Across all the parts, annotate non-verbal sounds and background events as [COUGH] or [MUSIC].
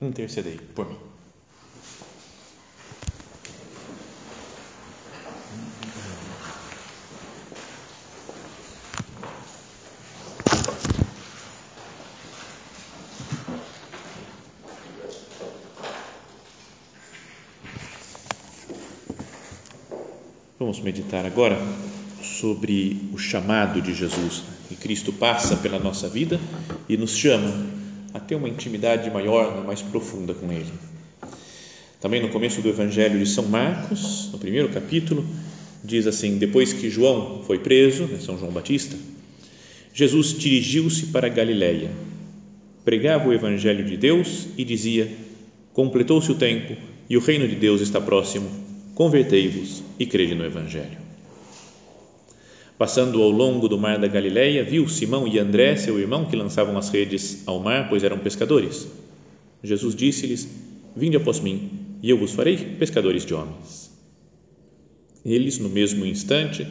intercedei por mim. Vamos meditar agora sobre o chamado de Jesus. Que Cristo passa pela nossa vida e nos chama ter uma intimidade maior, né, mais profunda com Ele. Também no começo do Evangelho de São Marcos, no primeiro capítulo, diz assim: depois que João foi preso, né, São João Batista, Jesus dirigiu-se para Galiléia, pregava o Evangelho de Deus e dizia: completou-se o tempo e o reino de Deus está próximo. Convertei-vos e crede no Evangelho. Passando ao longo do mar da Galileia, viu Simão e André, seu irmão, que lançavam as redes ao mar, pois eram pescadores. Jesus disse-lhes: Vinde após mim, e eu vos farei pescadores de homens. Eles, no mesmo instante,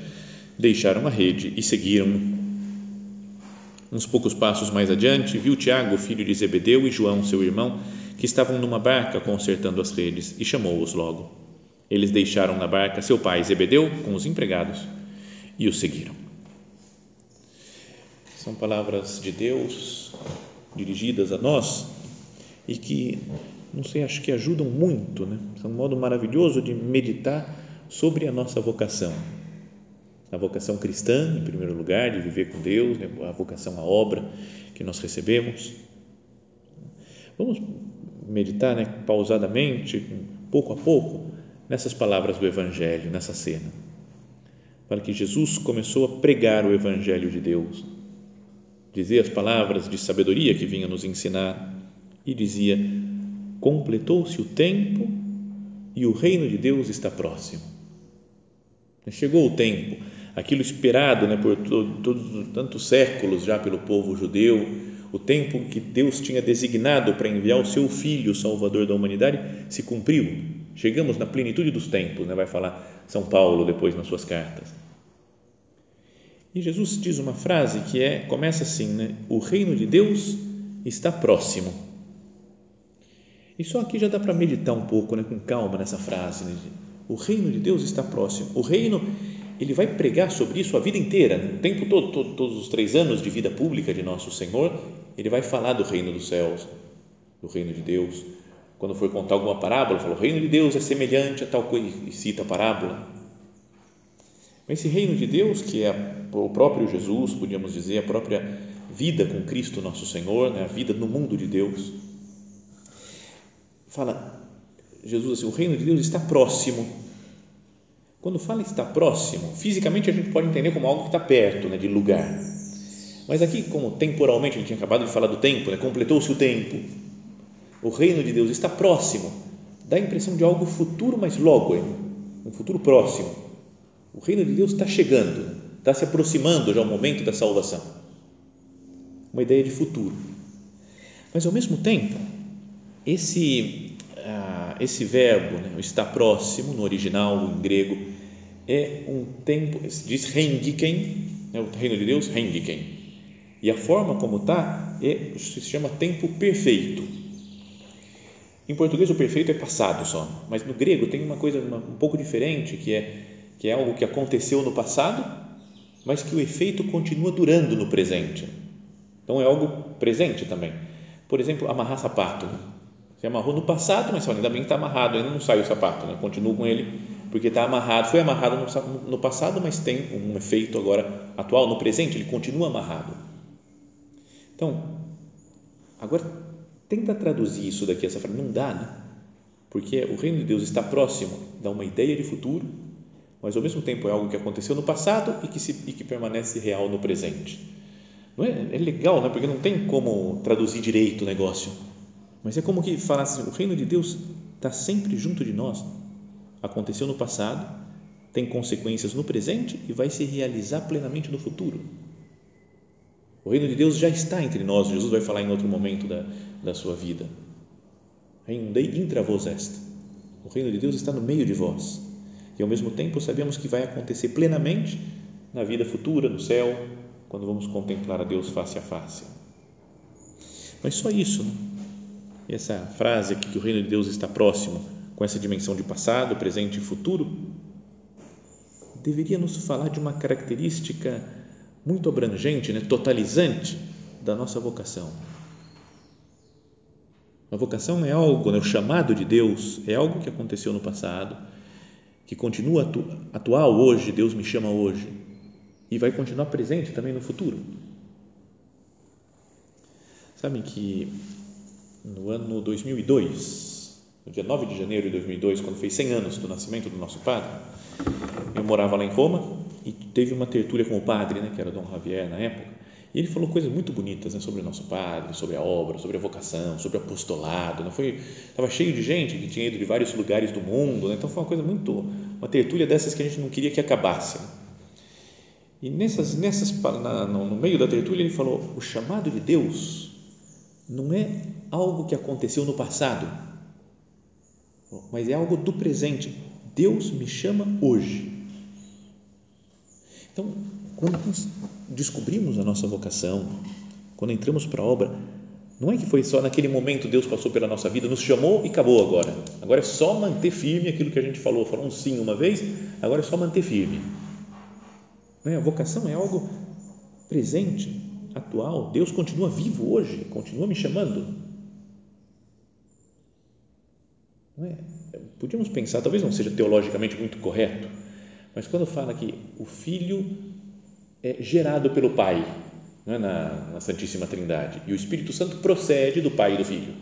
deixaram a rede e seguiram-no. Uns poucos passos mais adiante, viu Tiago, filho de Zebedeu, e João, seu irmão, que estavam numa barca consertando as redes, e chamou-os logo. Eles deixaram na barca seu pai Zebedeu com os empregados e o seguiram. São palavras de Deus dirigidas a nós e que, não sei, acho que ajudam muito, né? São um modo maravilhoso de meditar sobre a nossa vocação. A vocação cristã, em primeiro lugar, de viver com Deus, né? a vocação à obra que nós recebemos. Vamos meditar né, pausadamente, pouco a pouco, nessas palavras do Evangelho, nessa cena para que Jesus começou a pregar o Evangelho de Deus, dizer as palavras de sabedoria que vinha nos ensinar e dizia: completou-se o tempo e o reino de Deus está próximo. Chegou o tempo, aquilo esperado né, por todos tantos séculos já pelo povo judeu, o tempo que Deus tinha designado para enviar o seu Filho, o Salvador da humanidade, se cumpriu. Chegamos na plenitude dos tempos, né, vai falar São Paulo depois nas suas cartas. E Jesus diz uma frase que é começa assim, né? O reino de Deus está próximo. E só aqui já dá para meditar um pouco, né, com calma nessa frase. Né? O reino de Deus está próximo. O reino, ele vai pregar sobre isso a vida inteira, né? o tempo todo, todo, todos os três anos de vida pública de nosso Senhor, ele vai falar do reino dos céus, do reino de Deus. Quando for contar alguma parábola, fala: o reino de Deus é semelhante a tal coisa e cita a parábola. Mas esse reino de Deus, que é o próprio Jesus, podíamos dizer, a própria vida com Cristo nosso Senhor, né? a vida no mundo de Deus, fala Jesus assim: o reino de Deus está próximo. Quando fala está próximo, fisicamente a gente pode entender como algo que está perto, né, de lugar. Mas aqui, como temporalmente, ele tinha acabado de falar do tempo, né, completou-se o tempo. O reino de Deus está próximo. Dá a impressão de algo futuro, mas logo, um futuro próximo. O reino de Deus está chegando, está se aproximando já o momento da salvação. Uma ideia de futuro. Mas, ao mesmo tempo, esse, ah, esse verbo, né, está próximo, no original, em grego, é um tempo, diz rendiken, né, o reino de Deus, rendiken. E a forma como está é, se chama tempo perfeito. Em português, o perfeito é passado só, mas no grego tem uma coisa uma, um pouco diferente, que é que é algo que aconteceu no passado, mas que o efeito continua durando no presente. Então é algo presente também. Por exemplo, amarrar sapato. Você amarrou no passado, mas ainda bem que está amarrado, ainda não sai o sapato, né? continua com ele, porque está amarrado, foi amarrado no, no passado, mas tem um efeito agora atual, no presente, ele continua amarrado. Então, agora tenta traduzir isso daqui, essa frase, não dá, né? Porque o reino de Deus está próximo, dá uma ideia de futuro, mas ao mesmo tempo é algo que aconteceu no passado e que, se, e que permanece real no presente. Não é, é legal, né? porque não tem como traduzir direito o negócio. Mas é como que falasse: o reino de Deus está sempre junto de nós. Aconteceu no passado, tem consequências no presente e vai se realizar plenamente no futuro. O reino de Deus já está entre nós, Jesus vai falar em outro momento da, da sua vida. Reino Dei intra vos. O reino de Deus está no meio de vós. E ao mesmo tempo sabemos que vai acontecer plenamente na vida futura, no céu, quando vamos contemplar a Deus face a face. Mas só isso, né? essa frase aqui que o reino de Deus está próximo, com essa dimensão de passado, presente e futuro, deveria nos falar de uma característica muito abrangente, né, totalizante da nossa vocação. A vocação é algo, né, o chamado de Deus é algo que aconteceu no passado, que continua atu atual hoje, Deus me chama hoje, e vai continuar presente também no futuro. Sabem que no ano 2002, no dia 9 de janeiro de 2002, quando fez 100 anos do nascimento do nosso padre, eu morava lá em Roma e teve uma tertúlia com o padre, né, que era Dom Javier na época, e ele falou coisas muito bonitas né, sobre o nosso padre, sobre a obra, sobre a vocação, sobre o apostolado. Né, foi, estava cheio de gente que tinha ido de vários lugares do mundo, né, então foi uma coisa muito, uma tertúlia dessas que a gente não queria que acabasse. Né. E nessas, nessas na, no meio da tertúlia ele falou: o chamado de Deus não é algo que aconteceu no passado, mas é algo do presente. Deus me chama hoje. Então, quando nós descobrimos a nossa vocação, quando entramos para a obra, não é que foi só naquele momento Deus passou pela nossa vida, nos chamou e acabou agora. Agora é só manter firme aquilo que a gente falou. Falou um sim uma vez, agora é só manter firme. Não é? A vocação é algo presente, atual. Deus continua vivo hoje, continua me chamando. Não é? Podíamos pensar, talvez não seja teologicamente muito correto, mas quando fala que o Filho é gerado pelo Pai, é? na, na Santíssima Trindade, e o Espírito Santo procede do Pai e do Filho.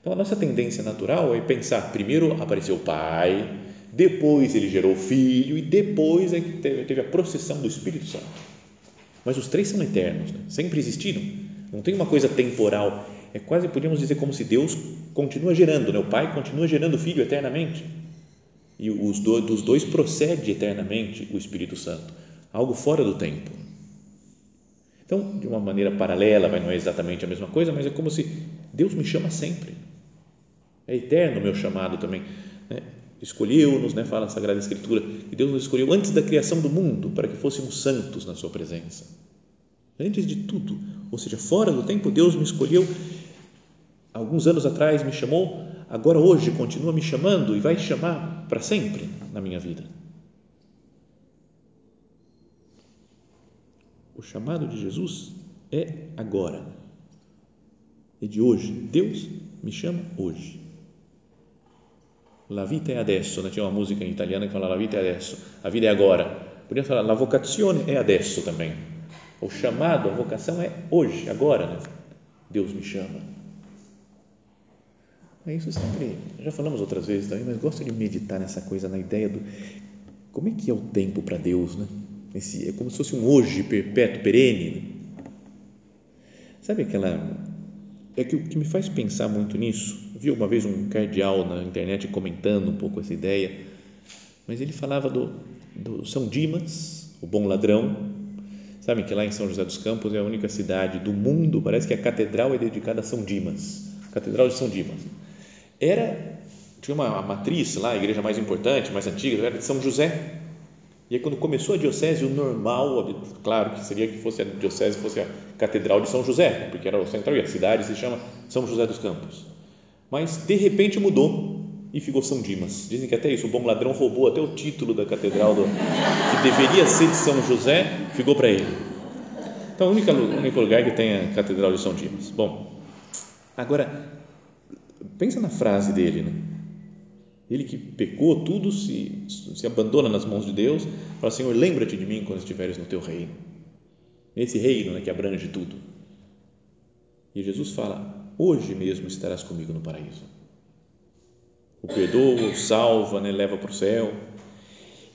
Então, a nossa tendência natural é pensar: primeiro apareceu o Pai, depois ele gerou o Filho, e depois é que teve, teve a processão do Espírito Santo. Mas os três são eternos, né? sempre existiram. Não tem uma coisa temporal. É quase, podíamos dizer, como se Deus continua gerando, né? o Pai continua gerando o Filho eternamente e os dois, dos dois procede eternamente o Espírito Santo, algo fora do tempo. Então, de uma maneira paralela, mas não é exatamente a mesma coisa, mas é como se Deus me chama sempre. É eterno o meu chamado também. Né? Escolheu-nos, né? fala a Sagrada Escritura, que Deus nos escolheu antes da criação do mundo para que fôssemos santos na Sua presença. Antes de tudo, ou seja, fora do tempo, Deus me escolheu. Alguns anos atrás me chamou agora hoje continua me chamando e vai chamar para sempre na minha vida. O chamado de Jesus é agora, é de hoje. Deus me chama hoje. La vita è adesso, né? tinha uma música em italiano que fala La vita è adesso, a vida é agora. Podíamos falar La vocazione è adesso também. O chamado, a vocação é hoje, agora. Né? Deus me chama. É isso sempre, já falamos outras vezes também, mas gosto de meditar nessa coisa, na ideia do como é que é o tempo para Deus, né? Esse, é como se fosse um hoje perpétuo, perene. Né? Sabe aquela. É que o que me faz pensar muito nisso, vi uma vez um cardeal na internet comentando um pouco essa ideia, mas ele falava do, do São Dimas, o bom ladrão. Sabe que lá em São José dos Campos é a única cidade do mundo, parece que a catedral é dedicada a São Dimas, Catedral de São Dimas era tinha uma matriz lá, a igreja mais importante, mais antiga, era de São José. E aí, quando começou a diocese, o normal, claro que seria que fosse a diocese, fosse a Catedral de São José, porque era o central e a cidade se chama São José dos Campos. Mas, de repente, mudou e ficou São Dimas. Dizem que até isso, o bom ladrão roubou até o título da catedral, do, que deveria ser de São José, ficou para ele. Então, o único, lugar que tem a Catedral de São Dimas. Bom, agora, Pensa na frase dele, né? Ele que pecou, tudo se, se abandona nas mãos de Deus, fala: Senhor, lembra-te de mim quando estiveres no teu reino. Nesse reino né, que abrange tudo. E Jesus fala: Hoje mesmo estarás comigo no paraíso. O perdoa, o salva, né, leva para o céu.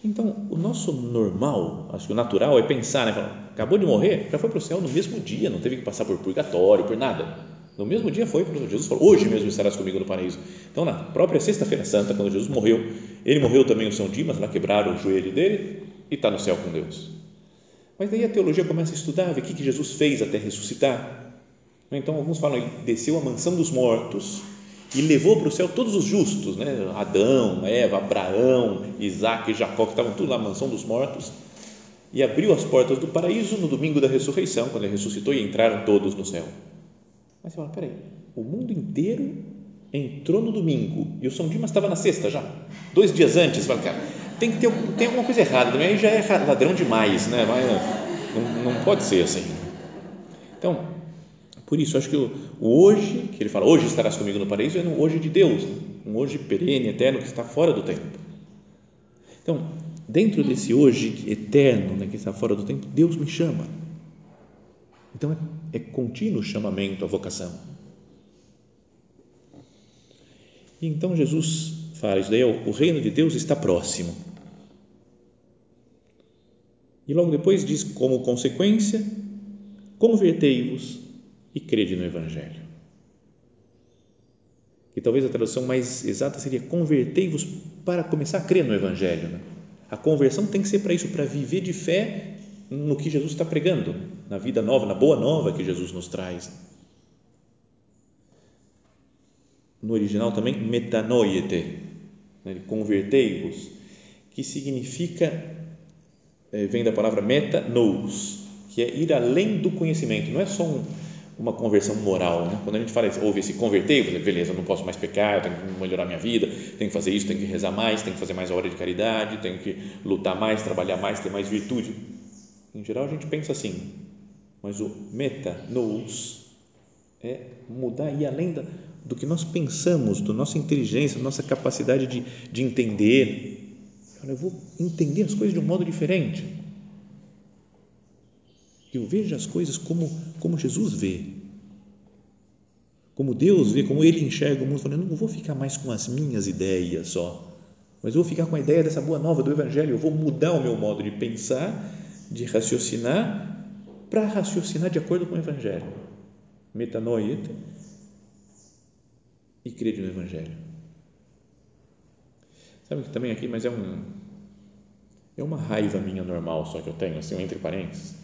Então, o nosso normal, acho que o natural é pensar, né, acabou de morrer, já foi para o céu no mesmo dia, não teve que passar por purgatório, por nada No mesmo dia foi, Jesus falou, hoje mesmo estarás comigo no paraíso. Então, na própria Sexta-feira Santa, quando Jesus morreu, ele morreu também o São Dimas, lá quebraram o joelho dele e está no céu com Deus. Mas daí a teologia começa a estudar, ver o que Jesus fez até ressuscitar. Então, alguns falam, ele desceu à mansão dos mortos e levou para o céu todos os justos, né? Adão, Eva, Abraão, Isaac Jacó, que estavam tudo na mansão dos mortos, e abriu as portas do paraíso no domingo da ressurreição, quando ele ressuscitou e entraram todos no céu. Mas você fala, peraí, o mundo inteiro entrou no domingo e o São Dimas estava na sexta já, dois dias antes. Você fala, cara, tem que ter tem alguma coisa errada também, aí já é ladrão demais, né? Mas não, não pode ser assim. Então, por isso, acho que o, o, hoje, que ele fala, hoje estarás comigo no paraíso, é um hoje de Deus, né? um hoje perene, eterno, que está fora do tempo. Então, dentro desse hoje eterno, né, que está fora do tempo, Deus me chama. Então, é, é contínuo chamamento, a vocação. E então Jesus fala, isso daí é o, o reino de Deus está próximo. E logo depois diz, como consequência, convertei-vos e crede no Evangelho. E talvez a tradução mais exata seria convertei-vos para começar a crer no Evangelho. Né? A conversão tem que ser para isso, para viver de fé no que Jesus está pregando, na vida nova, na boa nova que Jesus nos traz. No original também, metanoiete, né? convertei-vos, que significa, eh, vem da palavra meta-nous, que é ir além do conhecimento, não é só um, uma conversão moral. Né? Quando a gente fala, ouve esse converter, beleza, eu não posso mais pecar, tenho que melhorar minha vida, tenho que fazer isso, tenho que rezar mais, tenho que fazer mais a hora de caridade, tenho que lutar mais, trabalhar mais, ter mais virtude em geral, a gente pensa assim, mas o meta, nous, é mudar e além da, do que nós pensamos, da nossa inteligência, da nossa capacidade de, de entender. Olha, eu vou entender as coisas de um modo diferente. Eu vejo as coisas como, como Jesus vê. Como Deus vê, como Ele enxerga o mundo. Falando, eu não vou ficar mais com as minhas ideias só, mas eu vou ficar com a ideia dessa boa nova do Evangelho. Eu vou mudar o meu modo de pensar de raciocinar para raciocinar de acordo com o Evangelho. Metanoia e crede no Evangelho. Sabe que também aqui, mas é um é uma raiva minha normal só que eu tenho, assim, entre parênteses,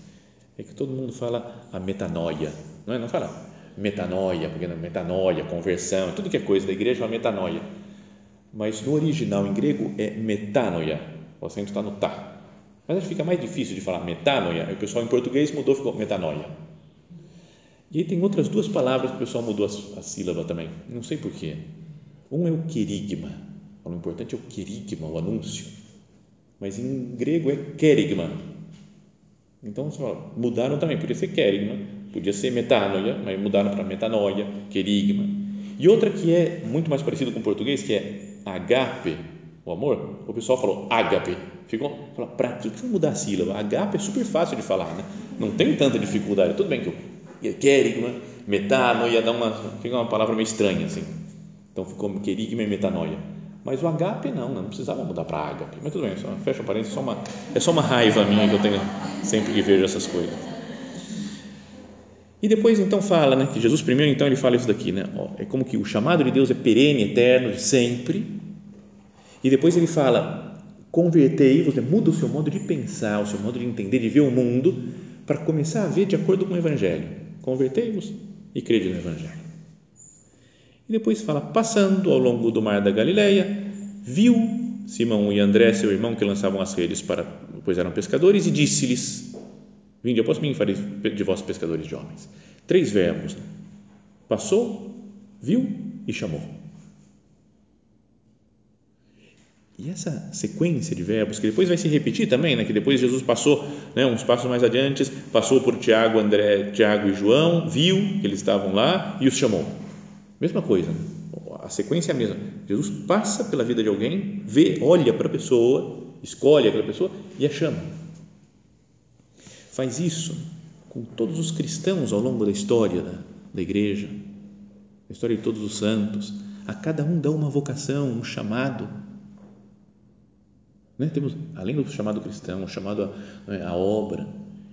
é que todo mundo fala a metanoia, não é? Não fala metanoia, porque não, metanoia, conversão, tudo que é coisa da igreja é uma metanoia. Mas no original em grego é metanoia, o acento está no tá. Mas acho que fica mais difícil de falar metanoia. O pessoal em português mudou, ficou metanoia. E aí tem outras duas palavras que o pessoal mudou a, a sílaba também. Não sei porquê. Um é o querigma. O importante é o querigma, o anúncio. Mas em grego é querigma. Então, fala, mudaram também. Podia ser querigma, podia ser metanoia, mas mudaram para metanoia, querigma. E outra que é muito mais parecido com o português, que é agape, o amor, o pessoal falou ágape. Ficou, para que, que mudar a sílaba? Agape é super fácil de falar, né? Não tem tanta dificuldade. Tudo bem que eu querigma, metano, ia dar uma, fica uma palavra meio estranha assim. Então ficou querigma e metanoia. Mas o agape não, não precisava mudar para agape. Mas tudo bem, só, fecha o parênteses, só uma, é só uma raiva minha que eu tenho sempre que vejo essas coisas. E depois então fala, né, que Jesus primeiro então ele fala isso daqui, né? é como que o chamado de Deus é perene, eterno, sempre e depois ele fala: convertei, você muda o seu modo de pensar, o seu modo de entender, de ver o mundo, para começar a ver de acordo com o Evangelho. Convertei-vos e crede no Evangelho. E depois fala: passando ao longo do mar da Galileia, viu Simão e André, seu irmão, que lançavam as redes para, pois eram pescadores, e disse-lhes: Vinde após mim, farei de vós pescadores de homens. Três verbos: passou, viu e chamou. E essa sequência de verbos, que depois vai se repetir também, né? que depois Jesus passou né, uns passos mais adiante, passou por Tiago, André, Tiago e João, viu que eles estavam lá e os chamou. Mesma coisa, a sequência é a mesma. Jesus passa pela vida de alguém, vê, olha para a pessoa, escolhe aquela pessoa e a chama. Faz isso com todos os cristãos ao longo da história da, da igreja, a história de todos os santos. A cada um dá uma vocação, um chamado né? Temos, além do chamado cristão, o chamado a, né, obra,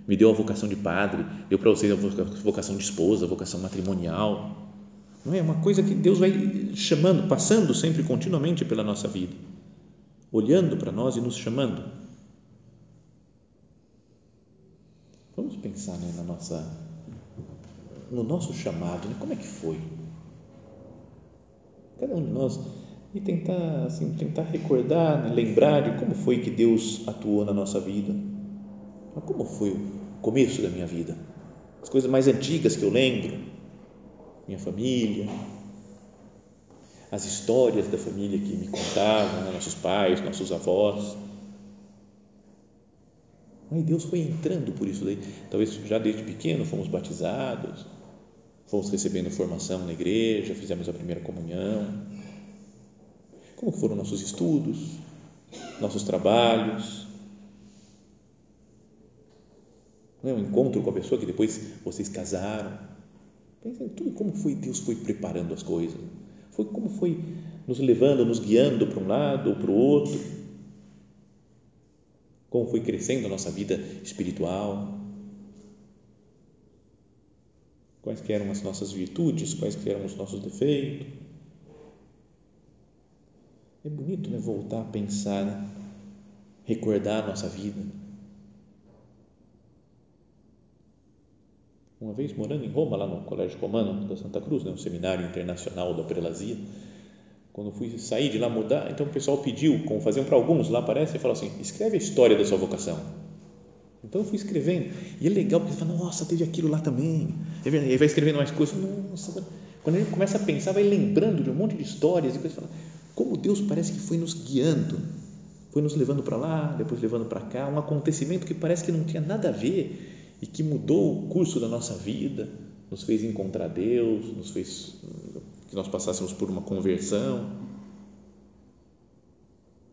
me deu a vocação de padre, deu para vocês a vocação de esposa, a vocação matrimonial. Não é uma coisa que Deus vai chamando, passando sempre continuamente pela nossa vida, olhando para nós e nos chamando. Vamos pensar né, na nossa, no nosso chamado, né? como é que foi? Cada um de nós e tentar assim, tentar recordar, né, lembrar de como foi que Deus atuou na nossa vida. Como foi o começo da minha vida? As coisas mais antigas que eu lembro, minha família, as histórias da família que me contavam, né, nossos pais, nossos avós. E Deus foi entrando por isso daí. Talvez já desde pequeno fomos batizados, fomos recebendo formação na igreja, fizemos a primeira comunhão. Como foram nossos estudos, nossos trabalhos? Não é um encontro com a pessoa que depois vocês casaram. Pensa em tudo como foi Deus foi preparando as coisas. Foi como foi nos levando, nos guiando para um lado ou para o outro como foi crescendo a nossa vida espiritual, quais eram as nossas virtudes, quais eram os nossos defeitos. É bonito né, voltar a pensar, né? recordar a nossa vida. Uma vez morando em Roma, lá no Colégio Romano da Santa Cruz, né, um seminário internacional da prelazia, quando fui sair de lá mudar, então o pessoal pediu, como faziam para alguns lá, parece, e falou assim: escreve a história da sua vocação. Então eu fui escrevendo, e é legal porque você fala: nossa, teve aquilo lá também. É e aí vai escrevendo mais coisas, nossa. Quando gente começa a pensar, vai lembrando de um monte de histórias e coisas, fala, como Deus parece que foi nos guiando, foi nos levando para lá, depois levando para cá, um acontecimento que parece que não tinha nada a ver e que mudou o curso da nossa vida, nos fez encontrar Deus, nos fez que nós passássemos por uma conversão.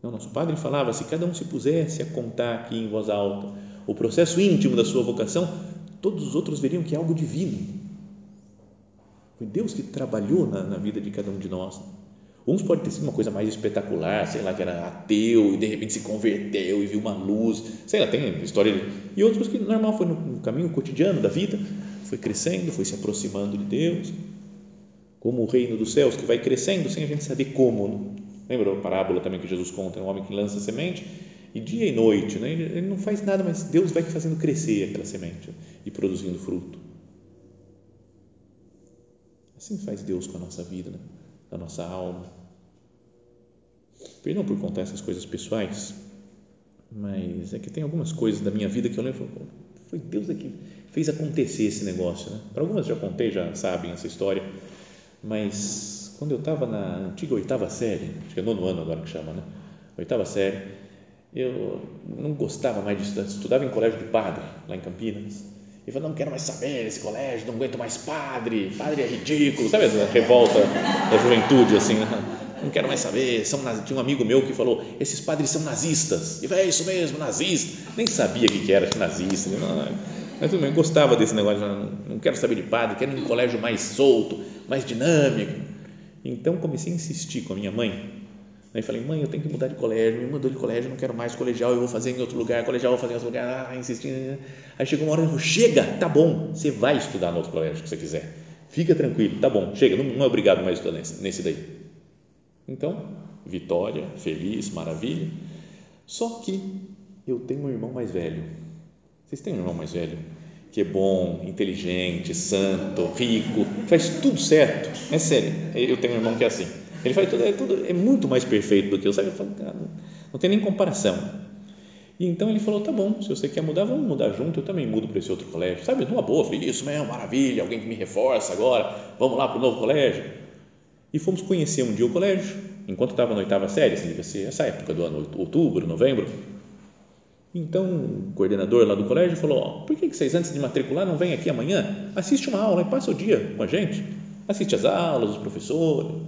Nosso padre falava: se cada um se pusesse a contar aqui em voz alta o processo íntimo da sua vocação, todos os outros veriam que é algo divino. Foi Deus que trabalhou na, na vida de cada um de nós. Uns pode ter sido uma coisa mais espetacular, sei lá, que era ateu e de repente se converteu e viu uma luz, sei lá, tem história. De, e outros que normal foi no, caminho cotidiano da vida, foi crescendo, foi se aproximando de Deus como o reino dos céus que vai crescendo sem a gente saber como. Lembra a parábola também que Jesus conta? É um homem que lança semente e dia e noite, né? ele não faz nada, mas Deus vai fazendo crescer aquela semente e produzindo fruto. Assim faz Deus com a nossa vida, né? a nossa alma. Perdão por contar essas coisas pessoais, mas é que tem algumas coisas da minha vida que eu lembro, foi Deus que fez acontecer esse negócio. Né? Para algumas já contei, já sabem essa história mas quando eu estava na antiga oitava série, acho que é nono ano agora que chama, né? Oitava série, eu não gostava mais de estudar, estudava em colégio de padre, lá em Campinas. E falei, não quero mais saber desse colégio, não aguento mais padre, padre é ridículo, sabe essa revolta da juventude, assim, né? Não quero mais saber, são, tinha um amigo meu que falou, esses padres são nazistas, e falei, é isso mesmo, nazista, nem sabia o que era nazista, mas eu gostava desse negócio, não, não quero saber de padre, quero um colégio mais solto, mais dinâmico. Então comecei a insistir com a minha mãe. Aí falei, mãe, eu tenho que mudar de colégio, me mudou de colégio, não quero mais colegial, eu vou fazer em outro lugar, colegial, eu vou fazer em outro lugar, ah, insistindo. Aí chegou uma hora, eu falei, chega, tá bom, você vai estudar no outro colégio que você quiser, fica tranquilo, tá bom, chega, não, não é obrigado mais estudar nesse, nesse daí. Então, vitória, feliz, maravilha. Só que eu tenho um irmão mais velho vocês têm um irmão mais velho que é bom, inteligente, santo, rico, faz tudo certo. É sério. Eu tenho um irmão que é assim. Ele faz tudo, é, tudo, é muito mais perfeito do que eu, sabe? Eu falo, cara, não, tem nem comparação. E então ele falou: tá bom, se você quer mudar, vamos mudar junto. Eu também mudo para esse outro colégio, sabe? Numa boa, falei: isso mesmo, maravilha, alguém que me reforça agora, vamos lá para o novo colégio. E fomos conhecer um dia o colégio, enquanto estava na oitava série, assim, devia essa época do ano, outubro, novembro. Então, o coordenador lá do colégio falou: por que vocês, antes de matricular, não vêm aqui amanhã? Assiste uma aula e passa o dia com a gente. Assiste as aulas, os professores.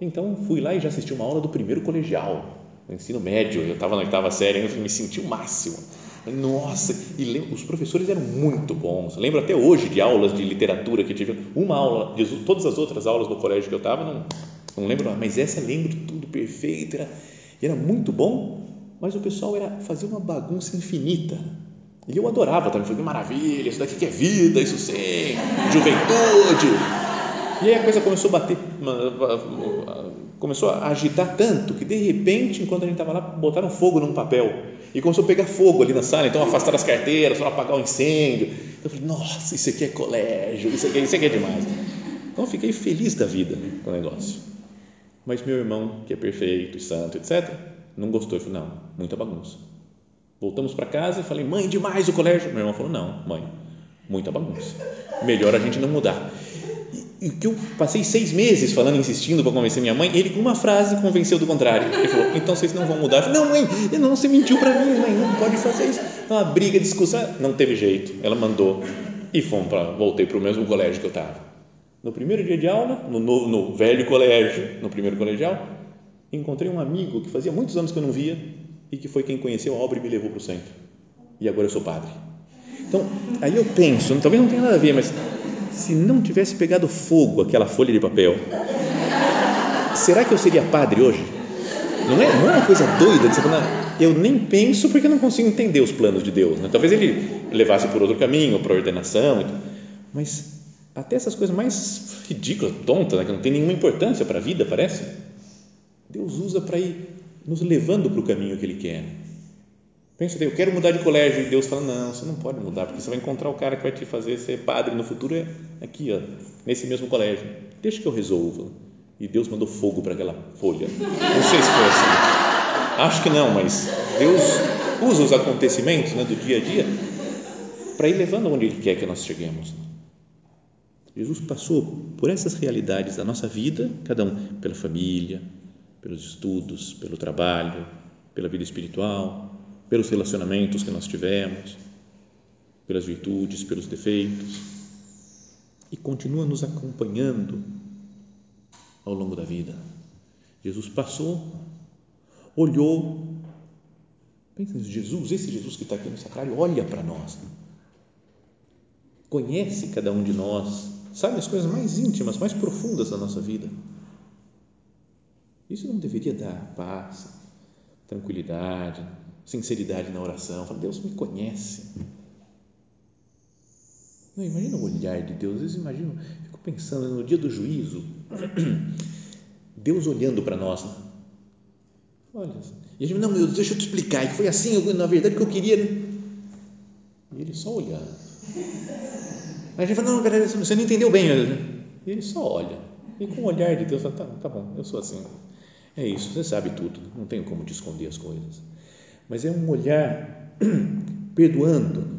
Então, fui lá e já assisti uma aula do primeiro colegial, no ensino médio. Eu estava na oitava série, eu me senti o máximo. Nossa, e os professores eram muito bons. Lembro até hoje de aulas de literatura que tive. Uma aula, todas as outras aulas no colégio que eu estava, não, não lembro, mas essa lembro tudo perfeito. Era, era muito bom mas o pessoal era fazia uma bagunça infinita. E eu adorava também, falei, que maravilha, isso daqui que é vida, isso sim, juventude. E aí a coisa começou a bater, começou a agitar tanto que de repente, enquanto a gente estava lá, botaram fogo num papel e começou a pegar fogo ali na sala. Então afastaram as carteiras, para apagar o incêndio. Então, eu falei, nossa, isso aqui é colégio, isso aqui, isso aqui é demais. Então fiquei feliz da vida com o negócio. Mas meu irmão, que é perfeito, santo, etc., não gostou. Ele falou, não, muita bagunça. Voltamos para casa e falei, mãe, demais o colégio. Meu irmão falou, não, mãe, muita bagunça. Melhor a gente não mudar. E que eu passei seis meses falando, insistindo para convencer minha mãe, ele com uma frase convenceu do contrário. Ele falou: então vocês não vão mudar. Eu falei, não, mãe, não, você mentiu para mim, mãe, não pode fazer isso. Então, uma briga, discussão, não teve jeito. Ela mandou e fomos para, voltei para o mesmo colégio que eu estava. No primeiro dia de aula, no, no, no velho colégio, no primeiro colegial, encontrei um amigo que fazia muitos anos que eu não via e que foi quem conheceu a obra e me levou para o centro. E agora eu sou padre. Então, aí eu penso, talvez não tenha nada a ver, mas se não tivesse pegado fogo aquela folha de papel, será que eu seria padre hoje? Não é, não é uma coisa doida de você falar, eu nem penso porque não consigo entender os planos de Deus. Né? Talvez ele levasse por outro caminho, para ordenação, mas até essas coisas mais ridículas, tontas, né? que não tem nenhuma importância para a vida, parece, Deus usa para ir nos levando para o caminho que Ele quer. Pensa, eu quero mudar de colégio e Deus fala, não, você não pode mudar, porque você vai encontrar o cara que vai te fazer ser padre no futuro é aqui, ó, nesse mesmo colégio. Deixa que eu resolva. E Deus mandou fogo para aquela folha. Não sei se foi assim. Acho que não, mas Deus usa os acontecimentos né, do dia a dia para ir levando onde Ele quer que nós cheguemos. Jesus passou por essas realidades da nossa vida, cada um pela família, pelos estudos, pelo trabalho, pela vida espiritual, pelos relacionamentos que nós tivemos, pelas virtudes, pelos defeitos, e continua nos acompanhando ao longo da vida. Jesus passou, olhou, pensa nisso, Jesus, esse Jesus que está aqui no sacrário, olha para nós, conhece cada um de nós, sabe as coisas mais íntimas, mais profundas da nossa vida. Isso não deveria dar paz, tranquilidade, sinceridade na oração. Fala, Deus me conhece. Não, imagina o olhar de Deus. Às vezes imagino, fico pensando no dia do juízo, [CLEARS THROAT] Deus olhando para nós. Né? Olha, e a gente, não, meu Deus, deixa eu te explicar. que foi assim, na verdade, que eu queria. Né? E ele só olhando. A gente fala, não, peraí, você não entendeu bem. E ele só olha. E com o olhar de Deus, fala, tá, tá bom, eu sou assim. É isso, você sabe tudo, não tenho como te esconder as coisas mas é um olhar [CLEARS THROAT] perdoando.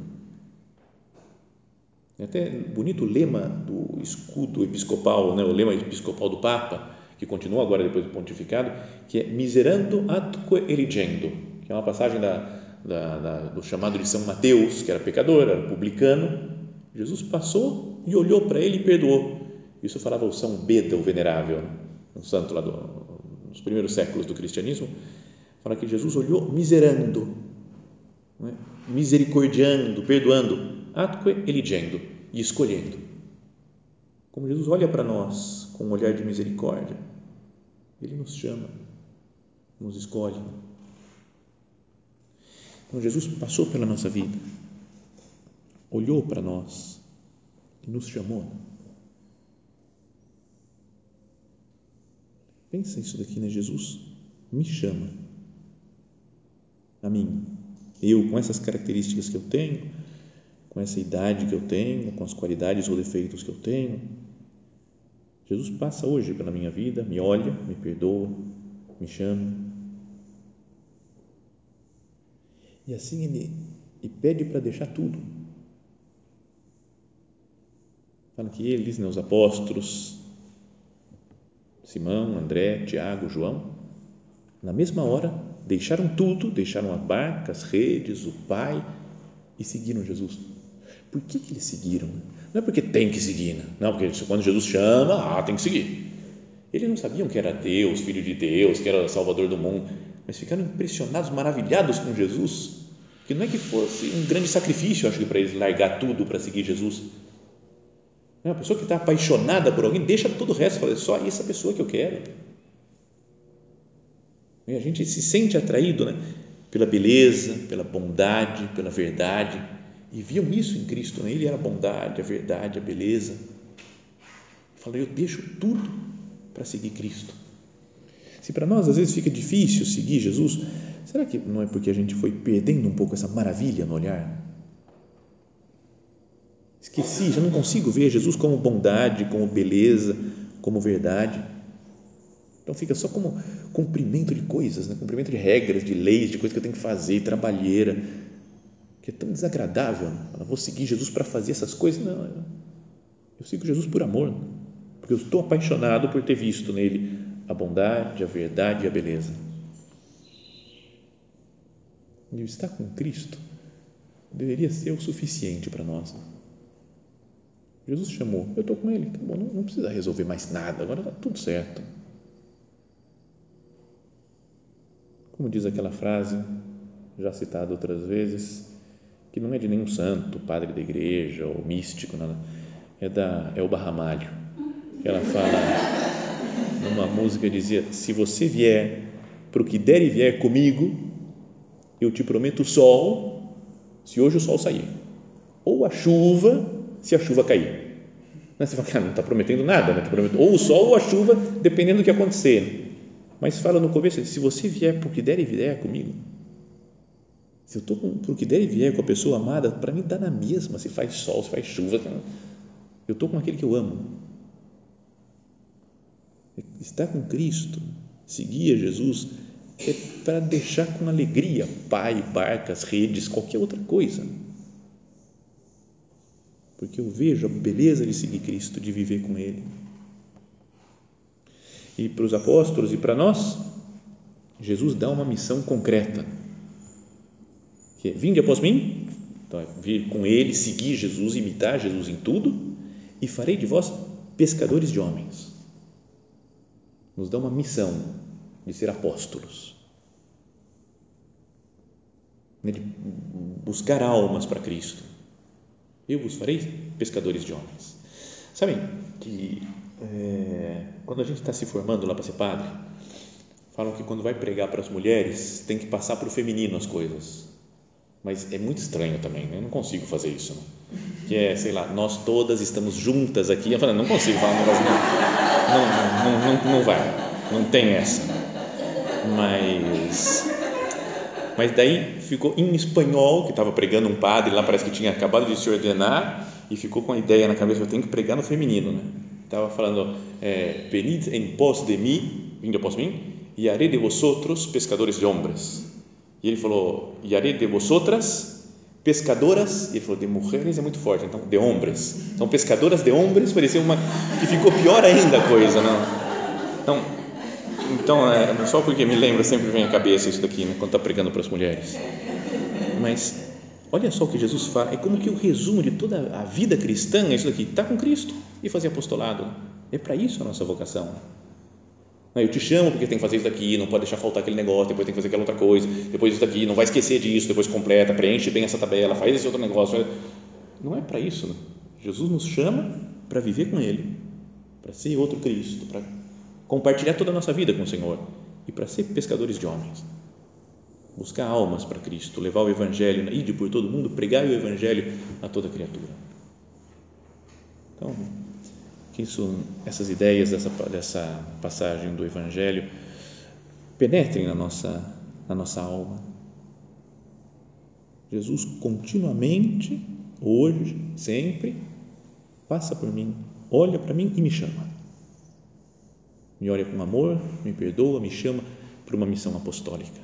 É até bonito o lema do escudo episcopal, né? o lema episcopal do Papa, que continua agora depois do pontificado, que é miserando atque eligendo, que é uma passagem da, da, da, do chamado de São Mateus, que era pecador, era publicano. Jesus passou e olhou para ele e perdoou. Isso falava o São Beda, o venerável, um santo lá do, nos primeiros séculos do cristianismo, Fala que Jesus olhou miserando, é? misericordiando, perdoando, atque eligendo e escolhendo. Como Jesus olha para nós com um olhar de misericórdia, Ele nos chama, nos escolhe. Então Jesus passou pela nossa vida, olhou para nós e nos chamou. Pensa isso daqui, né? Jesus me chama a mim. Eu, com essas características que eu tenho, com essa idade que eu tenho, com as qualidades ou defeitos que eu tenho, Jesus passa hoje pela minha vida, me olha, me perdoa, me chama. E assim ele e pede para deixar tudo. Fala que eles, né, os apóstolos, Simão, André, Tiago, João, na mesma hora deixaram tudo, deixaram a barca, as redes, o pai e seguiram Jesus. Por que, que eles seguiram? Não é porque tem que seguir, né? não, porque quando Jesus chama, ah, tem que seguir. Eles não sabiam que era Deus, Filho de Deus, que era Salvador do mundo, mas ficaram impressionados, maravilhados com Jesus, que não é que fosse um grande sacrifício, acho que para eles largar tudo para seguir Jesus. É uma pessoa que está apaixonada por alguém, deixa todo o resto, fala, só essa pessoa que eu quero e a gente se sente atraído né? pela beleza, pela bondade, pela verdade. E viam isso em Cristo. Né? Ele era a bondade, a verdade, a beleza. Fala, eu deixo tudo para seguir Cristo. Se para nós às vezes fica difícil seguir Jesus, será que não é porque a gente foi perdendo um pouco essa maravilha no olhar? Esqueci, já não consigo ver Jesus como bondade, como beleza, como verdade. Então fica só como cumprimento de coisas, né? cumprimento de regras, de leis, de coisas que eu tenho que fazer, trabalheira, que é tão desagradável. Eu vou seguir Jesus para fazer essas coisas. Não, eu sigo Jesus por amor, porque eu estou apaixonado por ter visto nele a bondade, a verdade e a beleza. E estar com Cristo deveria ser o suficiente para nós. Jesus chamou, eu estou com ele, tá bom, não, não precisa resolver mais nada, agora está tudo certo. Como diz aquela frase, já citada outras vezes, que não é de nenhum santo, padre da igreja ou místico, nada, é, da, é o Barramalho. Ela fala, numa música, dizia: Se você vier para o que der e vier comigo, eu te prometo o sol, se hoje o sol sair, ou a chuva, se a chuva cair. Você fala, cara, não está prometendo nada, né? Tá ou o sol ou a chuva, dependendo do que acontecer. Mas fala no começo, se você vier o que der e vier comigo, se eu estou o que der e vier com a pessoa amada, para mim dá na mesma se faz sol, se faz chuva. Eu estou com aquele que eu amo. Estar com Cristo, seguir a Jesus, é para deixar com alegria pai, barcas, redes, qualquer outra coisa. Porque eu vejo a beleza de seguir Cristo, de viver com Ele e para os apóstolos e para nós, Jesus dá uma missão concreta. Que é, vinde após mim, então é vir com ele, seguir Jesus, imitar Jesus em tudo, e farei de vós pescadores de homens. Nos dá uma missão de ser apóstolos. Né, de buscar almas para Cristo. Eu vos farei pescadores de homens. Sabem que é, quando a gente está se formando lá para ser padre, falam que quando vai pregar para as mulheres tem que passar para o feminino as coisas. Mas é muito estranho também, né? eu não consigo fazer isso. Né? Que é, sei lá, nós todas estamos juntas aqui. Eu falo, não consigo falar um negócio, não, não, não, não vai, não tem essa. Mas, mas daí ficou em espanhol, que estava pregando um padre lá, parece que tinha acabado de se ordenar, e ficou com a ideia na cabeça, eu tenho que pregar no feminino, né? Estava falando, é, venid em pos de mim, vindo após mim, e haré de vosotros pescadores de homens. E ele falou, e de vosotras pescadoras, e ele falou, de mulheres é muito forte, então, de homens. São pescadoras de homens, parecia uma, que ficou pior ainda a coisa, não? Então, então é, só porque me lembra, sempre vem à cabeça isso daqui, né, quando está pregando para as mulheres. Mas, olha só o que Jesus fala, é como que o resumo de toda a vida cristã é isso daqui, está com Cristo e fazer apostolado. É para isso a nossa vocação. Eu te chamo porque tem que fazer isso daqui, não pode deixar faltar aquele negócio, depois tem que fazer aquela outra coisa, depois isso daqui, não vai esquecer disso, depois completa, preenche bem essa tabela, faz esse outro negócio. Não é para isso. Né? Jesus nos chama para viver com Ele, para ser outro Cristo, para compartilhar toda a nossa vida com o Senhor e para ser pescadores de homens. Buscar almas para Cristo, levar o Evangelho, ir por todo mundo, pregar o Evangelho a toda criatura. Então, que isso, essas ideias dessa, dessa passagem do Evangelho penetrem na nossa, na nossa alma. Jesus continuamente, hoje, sempre, passa por mim, olha para mim e me chama. Me olha com amor, me perdoa, me chama para uma missão apostólica.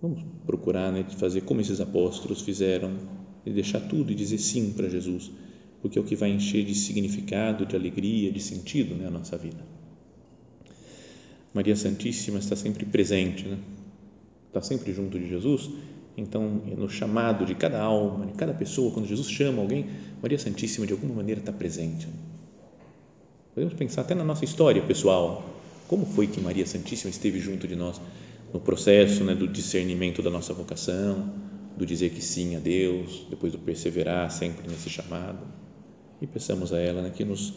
Vamos procurar né, fazer como esses apóstolos fizeram, e deixar tudo e dizer sim para Jesus porque é o que vai encher de significado, de alegria, de sentido né, a nossa vida. Maria Santíssima está sempre presente, né? está sempre junto de Jesus, então no chamado de cada alma, de cada pessoa, quando Jesus chama alguém, Maria Santíssima de alguma maneira está presente. Podemos pensar até na nossa história pessoal, como foi que Maria Santíssima esteve junto de nós no processo né, do discernimento da nossa vocação, do dizer que sim a Deus, depois do perseverar sempre nesse chamado e peçamos a ela né, que nos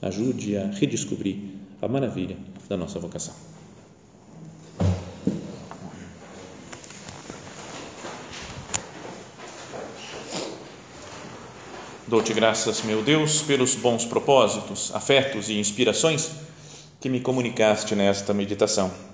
ajude a redescobrir a maravilha da nossa vocação. Dou-te graças, meu Deus, pelos bons propósitos, afetos e inspirações que me comunicaste nesta meditação.